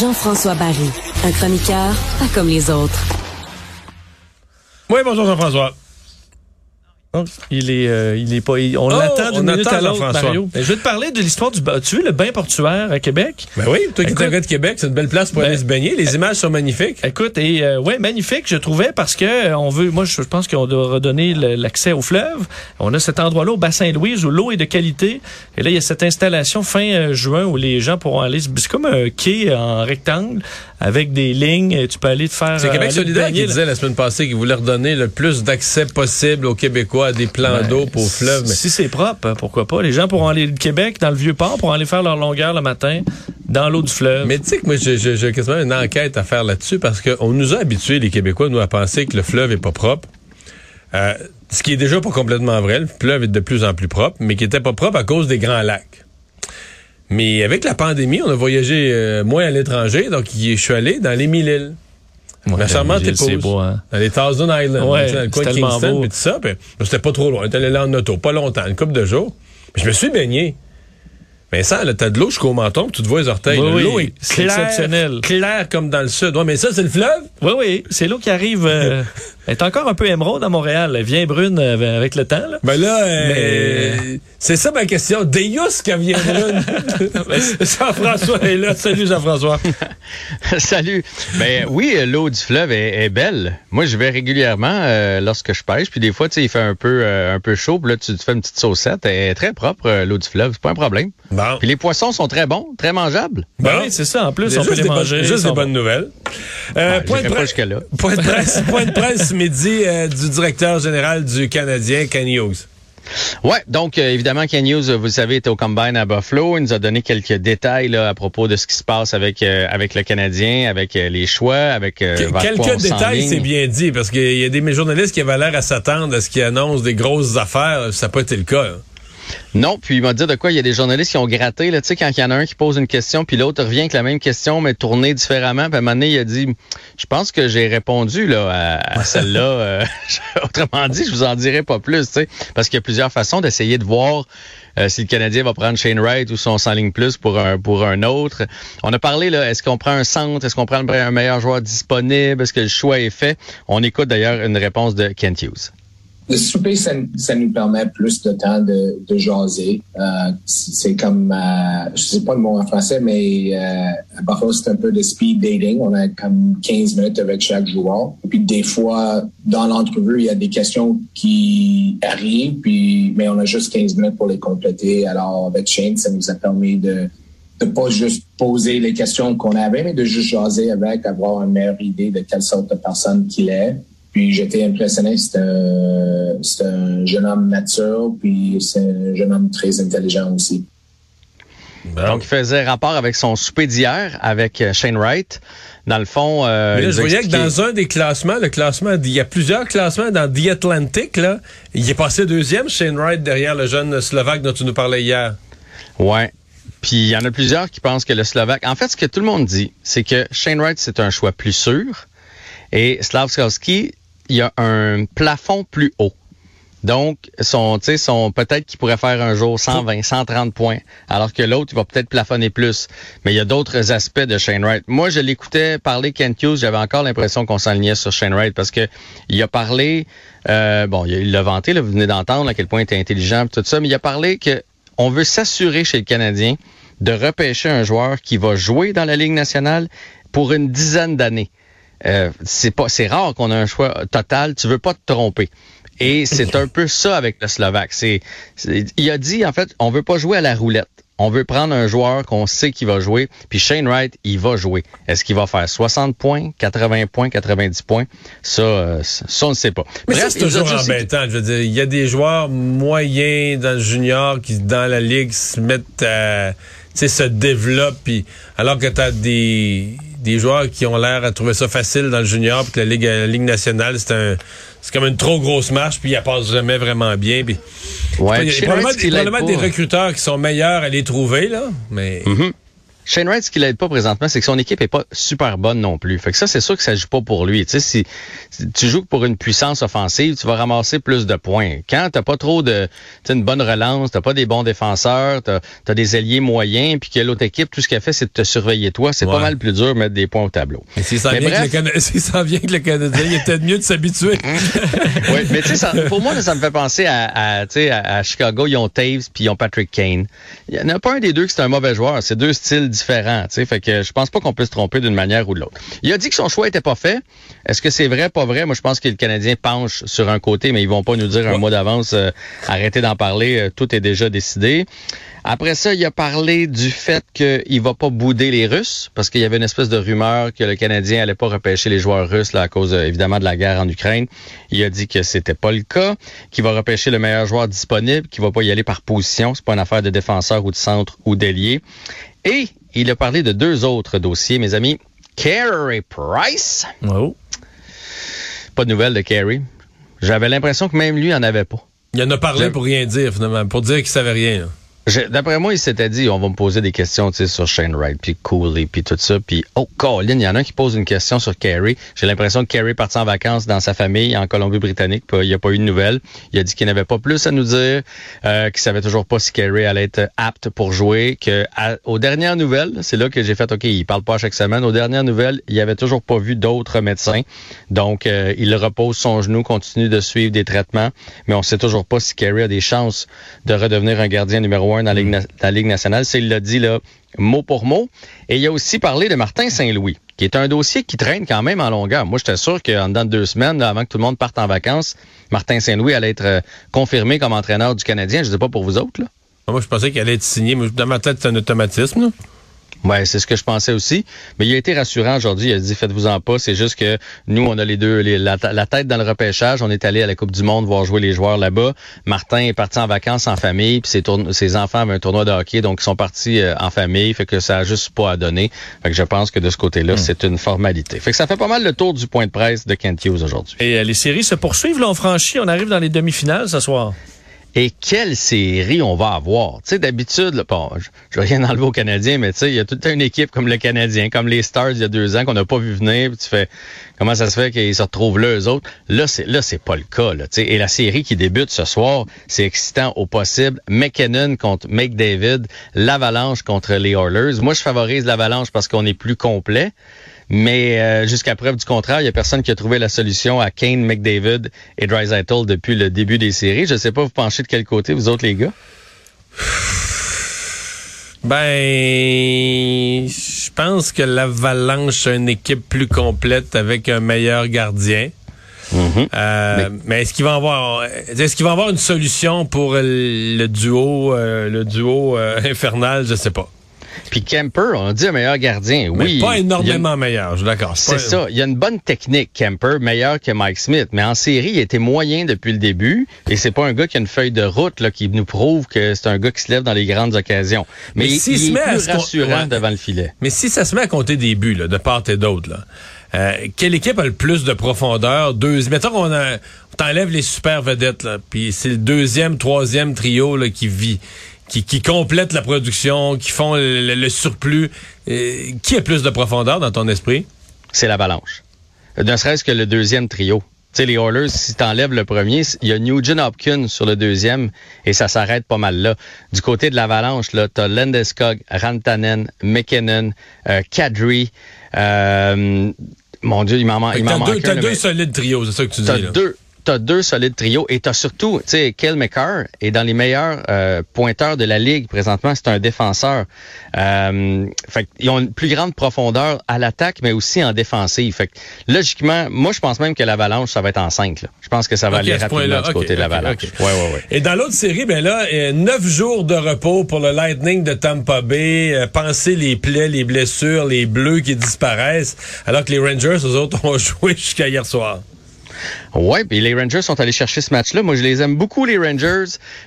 Jean-François Barry, un chroniqueur pas comme les autres. Oui, bonjour Jean-François. Oh, il est, euh, il est pas. il- on Oh, l'attend on d'une minute attend à l'autre. Mario. Ben, je vais te parler de l'histoire du. Tu veux le bain portuaire à Québec? Ben oui, toi qui es un gars de Québec, c'est une belle place pour Ben, aller se baigner. Les images sont magnifiques. Écoute, et euh, ouais, magnifique, je trouvais, parce que euh, on veut. Moi, je pense qu'on doit redonner l'accès au fleuve. On a cet endroit-là au bassin Louise où l'eau est de qualité. Et là, il y a cette installation fin euh, juin où les gens pourront aller. se- C'est comme un quai en rectangle avec des lignes. Tu peux aller te faire. C'est euh, Québec solidaire qui disait la semaine passée qu'il voulait redonner le plus d'accès possible aux Québécois à des plans Ben, d'eau pour fleuve. Mais Si c'est propre, hein, pourquoi pas? Les gens pourront aller au Québec, dans le Vieux-Port, pour aller faire leur longueur le matin dans l'eau du fleuve. Mais tu sais que moi, j'ai quasiment une enquête à faire là-dessus parce qu'on nous a habitués, les Québécois, nous, à penser que le fleuve est pas propre. Euh, ce qui est déjà pas complètement vrai. Le fleuve est de plus en plus propre, mais qui était pas propre à cause des grands lacs. Mais avec la pandémie, on a voyagé euh, moins à l'étranger, donc y- je suis allé dans les mille îles. Ouais, Ma charmante épouse. beau, hein? Dans les Thousand Islands, Ouais, dans le coin de Kingston, puis tout ça. puis, ben, c'était pas trop loin. On était allé là en auto, pas longtemps, une couple de jours. Puis je me suis baigné. Mais ça, là, t'as de l'eau jusqu'au menton, puis tu te vois les orteils. Oui, L'eau est c'est claire, exceptionnel. claire comme dans le sud. Ouais, mais ça, c'est le fleuve? Oui, oui, c'est l'eau qui arrive. euh, elle est encore un peu émeraude à Montréal. Elle vient brune euh, avec le temps. Là. Ben là, euh, Mais- c'est ça ma question. Deus qui vient brune. Jean-François est là. Salut Jean-François. Salut. Ben oui, l'eau du fleuve est, est belle. Moi, je vais régulièrement euh, lorsque je pêche, puis des fois, tu sais, il fait un peu euh, un peu chaud, puis là, tu te fais une petite saucette. Elle est très propre, l'eau du fleuve. C'est pas un problème. Bon. Puis les poissons sont très bons, très mangeables. Ben Bon. oui, c'est ça. En plus, on peut juste les des bonnes- manger. juste des bonnes nouvelles. Euh, Ouais, point, de pas presse, point de presse, point de presse ce midi euh, du directeur général du Canadien, Ken Hughes. Ouais, donc euh, évidemment, Ken Hughes, vous le savez, était au Combine à Buffalo. Il nous a donné quelques détails là, à propos de ce qui se passe avec euh, avec le Canadien, avec euh, les choix, avec euh, Que- Quelques on détails, c'est bien dit, parce qu'il y a des journalistes qui avaient l'air à s'attendre à ce qu'ils annoncent des grosses affaires. Ça n'a pas été le cas. hein. Non, puis il m'a dit de quoi il y a des journalistes qui ont gratté, là, tu sais, quand il y en a un qui pose une question, puis l'autre revient avec la même question, mais tournée différemment. Puis à un moment donné, il a dit, je pense que j'ai répondu là à, à celle-là. euh, autrement dit, je vous en dirai pas plus, tu sais, parce qu'il y a plusieurs façons d'essayer de voir euh, si le Canadien va prendre Shane Wright ou si on s'enligne plus pour un pour un autre. On a parlé là, est-ce qu'on prend un centre, est-ce qu'on prend un meilleur joueur disponible, est-ce que le choix est fait? On écoute d'ailleurs une réponse de Kent Hughes. Le souper, ça, ça nous permet plus de temps de, de jaser. Euh, c'est comme, euh, je sais pas le mot en français, mais euh, à Buffalo, c'est un peu de speed dating. On a comme 15 minutes avec chaque joueur. Et puis des fois, dans l'entrevue, il y a des questions qui arrivent, puis mais on a juste 15 minutes pour les compléter. Alors avec Shane, ça nous a permis de de pas juste poser les questions qu'on avait, mais de juste jaser avec, avoir une meilleure idée de quelle sorte de personne qu'il est. Puis j'étais impressionné, c'est un, jeune homme mature, puis c'est un jeune homme très intelligent aussi. Donc, il faisait rapport avec son souper d'hier avec euh, Shane Wright. Dans le fond, euh, Mais là, il je voyais que dans un des classements, le classement, il y a plusieurs classements dans The Atlantic, là. Il est passé deuxième, Shane Wright, derrière le jeune Slovaque dont tu nous parlais hier. Ouais. Puis il y en a plusieurs qui pensent que le Slovaque. En fait, ce que tout le monde dit, c'est que Shane Wright, c'est un choix plus sûr. Et Slavskowski, il y a un plafond plus haut. Donc, son, son, peut-être qu'il pourrait faire un jour 120, 130 points, alors que l'autre, il va peut-être plafonner plus. Mais il y a d'autres aspects de Shane Wright. Moi, je l'écoutais parler Kent Hughes, j'avais encore l'impression qu'on s'enlignait sur Shane Wright parce que il a parlé, euh, bon, il l'a vanté, là, vous venez d'entendre à quel point il était intelligent, tout ça, mais il a parlé que on veut s'assurer chez le Canadien de repêcher un joueur qui va jouer dans la Ligue nationale pour une dizaine d'années. Euh, c'est pas, c'est rare qu'on ait un choix total. Tu veux pas te tromper. Et c'est un peu ça avec le Slovaque. C'est, il a dit en fait, on veut pas jouer à la roulette. on veut prendre un joueur qu'on sait qu'il va jouer. Puis Shane Wright, il va jouer. Est-ce qu'il va faire 60 points, 80 points, 90 points? Ça, euh, ça on ne sait pas. Mais ça, c'est toujours embêtant. Je veux dire, il y a des joueurs moyens dans le junior qui, dans la ligue, se mettent à, se développent. Puis, alors que tu as des, des joueurs qui ont l'air à trouver ça facile dans le junior, puis que la Ligue, la Ligue nationale, c'est un c'est comme une trop grosse marche, puis elle passe jamais vraiment bien. Puis, ouais, il y a probablement, des recruteurs qui sont meilleurs à les trouver, là, mais... Mm-hmm. Shane Wright, ce qui l'aide pas présentement, c'est que son équipe est pas super bonne non plus. Fait que ça, c'est sûr que ça joue pas pour lui. Tu sais, si, tu joues pour une puissance offensive, tu vas ramasser plus de points. Quand t'as pas trop de, une bonne relance, t'as pas des bons défenseurs, t'as as des alliés moyens, puis que l'autre équipe, tout ce qu'elle fait, c'est de te surveiller toi. C'est pas mal plus dur de mettre des points au tableau. Mais si ça, vient, que le si ça vient que le Canadien, il est peut-être mieux de s'habituer. oui, mais tu sais, pour moi, ça me fait penser à, à, à, à Chicago, ils ont Taves puis ils ont Patrick Kane. Il y en a pas un des deux qui c'est un mauvais joueur. C'est deux styles différents. sais, Fait que je pense pas qu'on peut se tromper d'une manière ou de l'autre. Il a dit que son choix était pas fait. Est-ce que c'est vrai, pas vrai? Moi, je pense que le Canadien penche sur un côté, mais ils vont pas nous dire un mois d'avance, euh, arrêtez d'en parler, euh, tout est déjà décidé. Après ça, il a parlé du fait qu'il va pas bouder les Russes, parce qu'il y avait une espèce de rumeur que le Canadien allait pas repêcher les joueurs russes là, à cause euh, évidemment de la guerre en Ukraine. Il a dit que c'était pas le cas, qu'il va repêcher le meilleur joueur disponible, qu'il va pas y aller par position, c'est pas une affaire de défenseur ou de centre ou d'ailier. Et il a parlé de deux autres dossiers, mes amis. Carey Price. Oh. Pas de nouvelles de Carey. J'avais l'impression que même lui en avait pas. Il en a parlé pour rien dire, finalement, pour dire qu'il savait rien. D'après moi, il s'était dit, on va me poser des questions sur Shane Wright, puis Cooley, puis tout ça. Puis, oh, Colin, il y en a un qui pose une question sur Kerry. J'ai l'impression que Kerry est parti en vacances dans sa famille en Colombie-Britannique. Il n'y a pas eu de nouvelles. Il a dit qu'il n'avait pas plus à nous dire, euh, qu'il savait toujours pas si Kerry allait être apte pour jouer. Que aux dernières nouvelles, c'est là que j'ai fait, OK, il parle pas chaque semaine. Aux dernières nouvelles, il avait toujours pas vu d'autres médecins. Donc, euh, il repose son genou, continue de suivre des traitements. Mais on sait toujours pas si Kerry a des chances de redevenir un gardien numéro dans la Ligue, nationale. C'est, il l'a dit là, mot pour mot. Et il a aussi parlé de Martin Saint-Louis, qui est un dossier qui traîne quand même en longueur. Moi, j'étais sûr qu'en dedans de deux semaines, avant que tout le monde parte en vacances, Martin Saint-Louis allait être euh, confirmé comme entraîneur du Canadien. Je ne sais pas pour vous autres. Là. Moi, je pensais qu'il allait être signé. Dans ma tête, c'est un automatisme. Là. Ouais, c'est ce que je pensais aussi. Mais il a été rassurant aujourd'hui. Il a dit faites-vous-en pas. C'est juste que nous, on a les deux, la, tête dans le repêchage. On est allé à la Coupe du Monde voir jouer les joueurs là-bas. Martin est parti en vacances en famille. Puis ses, ses enfants avaient un tournoi de hockey, donc ils sont partis euh, en famille. Fait que ça a juste pas à donner. Fait que je pense que de ce côté-là, hmm. c'est une formalité. Fait que ça fait pas mal le tour du point de presse de Kent Hughes aujourd'hui. Et euh, les séries se poursuivent. Là, on franchit. On arrive dans les demi-finales ce soir. Et quelle série on va avoir? Tu sais, d'habitude, bon, je, je veux rien enlever aux Canadiens, mais tu sais, il y a toute une équipe comme le Canadien, comme les Stars il y a deux ans qu'on n'a pas vu venir. Tu fais, comment ça se fait qu'ils se retrouvent là, eux autres? Là, c'est là, c'est pas le cas. Là, et la série qui débute ce soir, c'est excitant au possible. McKinnon contre McDavid, l'Avalanche contre les Oilers. Moi, je favorise l'Avalanche parce qu'on est plus complet. Mais euh, jusqu'à preuve du contraire, il n'y a personne qui a trouvé la solution à Kane, McDavid et Drysdale depuis le début des séries. Je ne sais pas, vous penchez de quel côté, vous autres, les gars? Ben, je pense que l'Avalanche a une équipe plus complète avec un meilleur gardien. Mm-hmm. Euh, mais, est-ce qu'il va avoir est-ce qu'il va avoir une solution pour le duo euh, le duo infernal? Je sais pas puis Kemper, on dit un meilleur gardien. oui. pas énormément meilleur, je suis d'accord. C'est ça. Il y a une bonne technique, Kemper, meilleur que Mike Smith. Mais en série, il était moyen depuis le début. Et c'est pas un gars qui a une feuille de route là, qui nous prouve que c'est un gars qui se lève dans les grandes occasions. Mais, il, il est plus rassurant devant le filet. Mais si ça se met à compter des buts, là, de part et d'autre, là. Euh, quelle équipe a le plus de profondeur? Deux, mettons qu'on a, t'enlève les super vedettes, là, puis c'est le deuxième, troisième trio là, qui vit qui, qui complètent la production, qui font le, surplus. Euh, qui a plus de profondeur dans ton esprit? C'est l'Avalanche. Ne serait-ce que le deuxième trio. Tu sais, les Oilers, si t'enlèves le premier, il y a Nugent Hopkins sur le deuxième et ça s'arrête pas mal là. Du côté de l'Avalanche, là, t'as Landeskog, Rantanen, McKinnon, euh, Kadri, euh, mon Dieu, il m'en manque. T'as deux, deux solides trios, c'est ça que tu dis. T'as deux, t'as deux solides trios et t'as surtout, tu sais, Kel McCarr est dans les meilleurs euh, pointeurs de la ligue présentement. C'est un défenseur. Euh, fait ils ont une plus grande profondeur à l'attaque, mais aussi en défensive. Fait que, logiquement, moi, je pense même que l'Avalanche, ça va être en 5. Là. Je pense que ça va Okay, aller rapidement du côté de l'Avalanche. Ouais, ouais, ouais. Et dans l'autre série, ben là, euh, neuf jours de repos pour le Lightning de Tampa Bay. Euh, pensez les plaies, les blessures, les bleus qui disparaissent, alors que les Rangers, eux autres, ont joué jusqu'à hier soir. Ouais, puis les Rangers sont allés chercher ce match-là. Moi, je les aime beaucoup, les Rangers.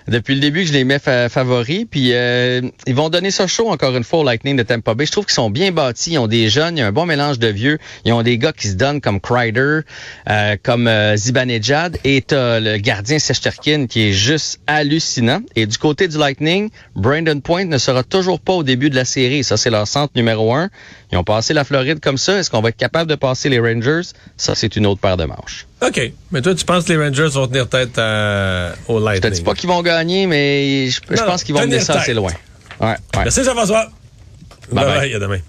Depuis le début, je les mets fa- favoris. Puis euh, ils vont donner ça chaud encore une fois au Lightning de Tampa Bay. Je trouve qu'ils sont bien bâtis. Ils ont des jeunes, il y un bon mélange de vieux. Ils ont des gars qui se donnent comme Kreider, euh, comme euh, Zibanejad. Et t'as le gardien Sesterkin qui est juste hallucinant. Et du côté du Lightning, Brandon Point ne sera toujours pas au début de la série. Ça, c'est leur centre numéro un. Ils ont passé la Floride comme ça. Est-ce qu'on va être capable de passer les Rangers? Ça, c'est une autre paire de manches. OK. Mais toi, tu penses que les Rangers vont tenir tête à- au Je te Lightning? dis pas qu'ils vont gagner, mais je, je Non, pense qu'ils vont mener ça assez loin. Ouais, ouais. Merci Jean-François. Bye Bye bye. bye. À demain.